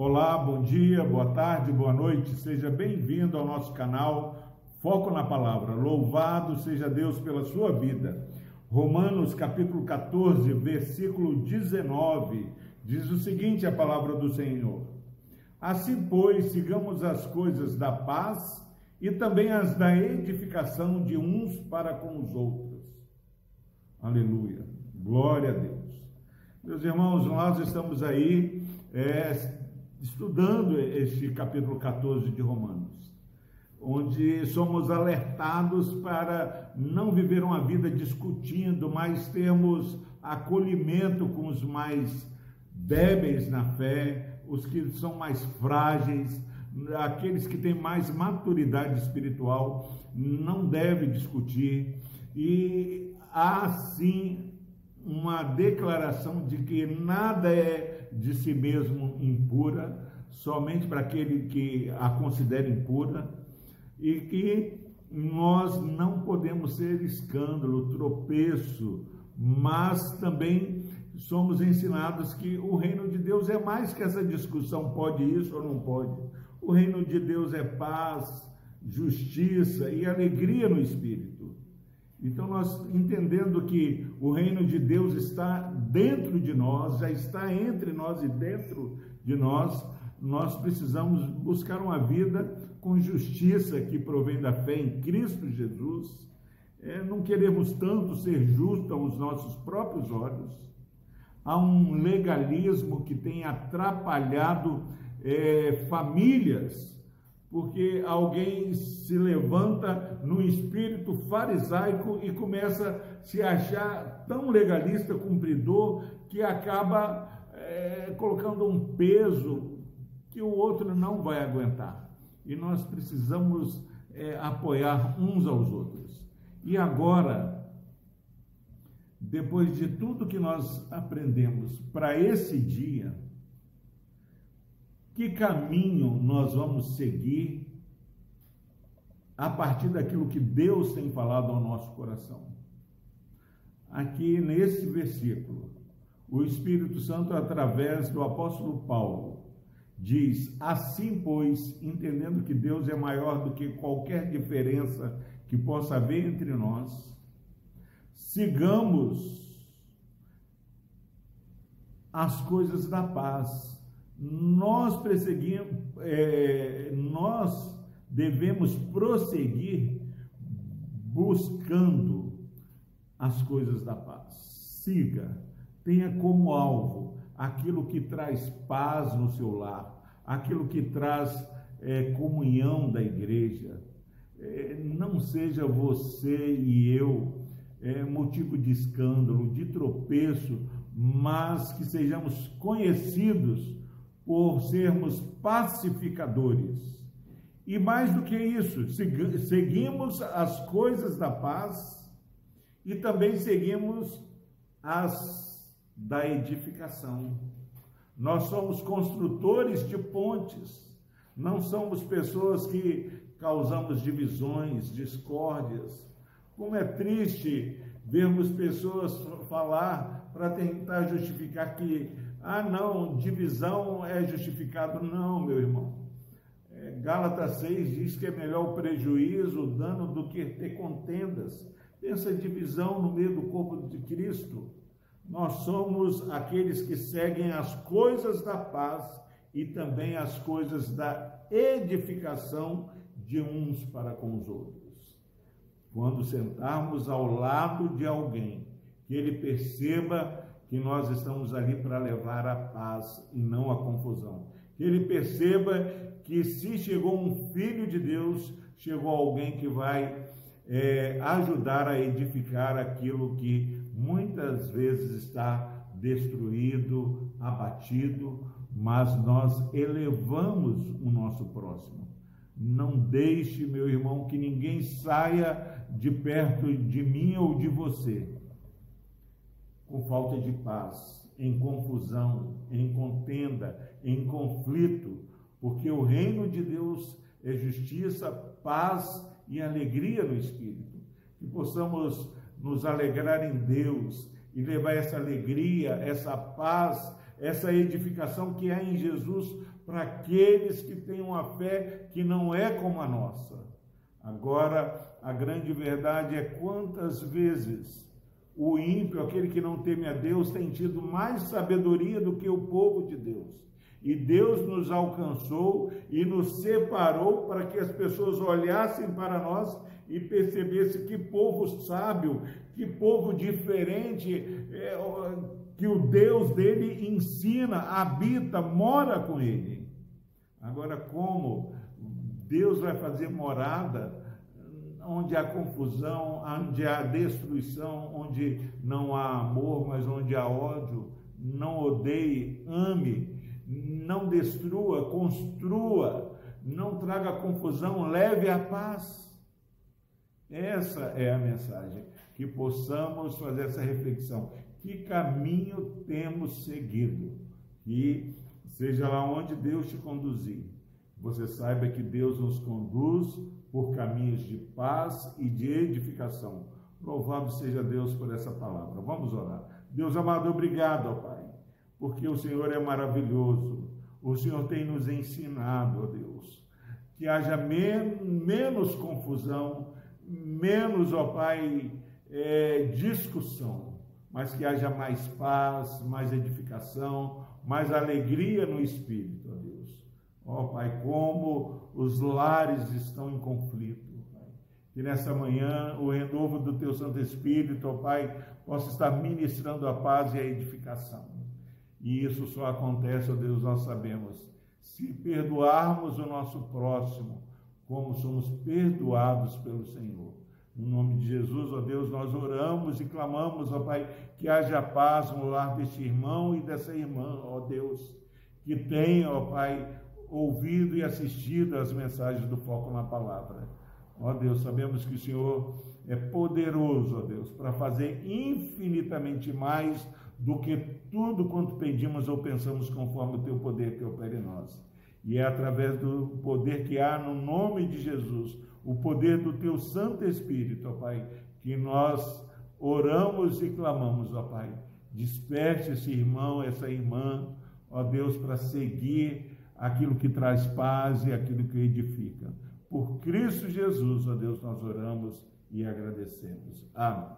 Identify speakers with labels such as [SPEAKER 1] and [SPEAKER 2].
[SPEAKER 1] Olá, bom dia, boa tarde, boa noite, seja bem-vindo ao nosso canal Foco na Palavra. Louvado seja Deus pela sua vida. Romanos capítulo 14, versículo 19, diz o seguinte: a palavra do Senhor. Assim, pois, sigamos as coisas da paz e também as da edificação de uns para com os outros. Aleluia. Glória a Deus. Meus irmãos, nós estamos aí é, estudando este capítulo 14 de Romanos, onde somos alertados para não viver uma vida discutindo, mas termos acolhimento com os mais débeis na fé, os que são mais frágeis, aqueles que têm mais maturidade espiritual, não deve discutir. E há sim uma declaração de que nada é de si mesmo impura, somente para aquele que a considera impura, e que nós não podemos ser escândalo, tropeço, mas também somos ensinados que o reino de Deus é mais que essa discussão pode isso ou não pode. O reino de Deus é paz, justiça e alegria no espírito. Então, nós entendendo que o reino de Deus está dentro de nós, já está entre nós e dentro de nós, nós precisamos buscar uma vida com justiça que provém da fé em Cristo Jesus. É, não queremos tanto ser justos aos nossos próprios olhos. Há um legalismo que tem atrapalhado é, famílias porque alguém se levanta no espírito farisaico e começa a se achar tão legalista, cumpridor, que acaba é, colocando um peso que o outro não vai aguentar. E nós precisamos é, apoiar uns aos outros. E agora, depois de tudo que nós aprendemos para esse dia, que caminho nós vamos seguir a partir daquilo que Deus tem falado ao nosso coração. Aqui nesse versículo, o Espírito Santo, através do apóstolo Paulo, diz: Assim, pois, entendendo que Deus é maior do que qualquer diferença que possa haver entre nós, sigamos as coisas da paz nós perseguimos, é, nós devemos prosseguir buscando as coisas da paz. Siga, tenha como alvo aquilo que traz paz no seu lar, aquilo que traz é, comunhão da igreja. É, não seja você e eu é, motivo de escândalo, de tropeço, mas que sejamos conhecidos por sermos pacificadores. E mais do que isso, seguimos as coisas da paz e também seguimos as da edificação. Nós somos construtores de pontes, não somos pessoas que causamos divisões, discórdias. Como é triste vermos pessoas falar para tentar justificar que ah, não, divisão é justificado. Não, meu irmão. É, Gálatas 6 diz que é melhor o prejuízo, o dano, do que ter contendas. Pensa divisão no meio do corpo de Cristo. Nós somos aqueles que seguem as coisas da paz e também as coisas da edificação de uns para com os outros. Quando sentarmos ao lado de alguém, que ele perceba que nós estamos ali para levar a paz e não a confusão. Que ele perceba que se chegou um filho de Deus, chegou alguém que vai é, ajudar a edificar aquilo que muitas vezes está destruído, abatido, mas nós elevamos o nosso próximo. Não deixe, meu irmão, que ninguém saia de perto de mim ou de você com falta de paz, em confusão, em contenda, em conflito, porque o reino de Deus é justiça, paz e alegria no Espírito. Que possamos nos alegrar em Deus e levar essa alegria, essa paz, essa edificação que há em Jesus para aqueles que têm uma fé que não é como a nossa. Agora, a grande verdade é quantas vezes o ímpio, aquele que não teme a Deus, tem tido mais sabedoria do que o povo de Deus. E Deus nos alcançou e nos separou para que as pessoas olhassem para nós e percebessem que povo sábio, que povo diferente, é, que o Deus dele ensina, habita, mora com ele. Agora, como Deus vai fazer morada onde há confusão, onde há destruição, onde não há amor, mas onde há ódio? Não odeie, ame não destrua, construa, não traga confusão, leve a paz. Essa é a mensagem, que possamos fazer essa reflexão. Que caminho temos seguido? E seja lá onde Deus te conduzir, você saiba que Deus nos conduz por caminhos de paz e de edificação. Louvado seja Deus por essa palavra. Vamos orar. Deus amado, obrigado, ó Pai porque o Senhor é maravilhoso. O Senhor tem nos ensinado, ó Deus, que haja men menos confusão, menos, ó Pai, é, discussão, mas que haja mais paz, mais edificação, mais alegria no Espírito, ó Deus. Ó Pai, como os lares estão em conflito. Que nessa manhã o renovo do Teu Santo Espírito, ó Pai, possa estar ministrando a paz e a edificação. E isso só acontece, ó Deus, nós sabemos, se perdoarmos o nosso próximo, como somos perdoados pelo Senhor. No nome de Jesus, ó Deus, nós oramos e clamamos, ó Pai, que haja paz no lar deste irmão e dessa irmã, ó Deus, que tenha, ó Pai, ouvido e assistido as mensagens do Foco na Palavra. Ó Deus, sabemos que o Senhor é poderoso, ó Deus, para fazer infinitamente mais do que tudo quanto pedimos ou pensamos conforme o teu poder que opera em nós. E é através do poder que há no nome de Jesus, o poder do teu Santo Espírito, ó Pai, que nós oramos e clamamos, ó Pai. Desperte esse irmão, essa irmã, ó Deus, para seguir aquilo que traz paz e aquilo que edifica. Por Cristo Jesus, ó Deus, nós oramos e agradecemos. Amém.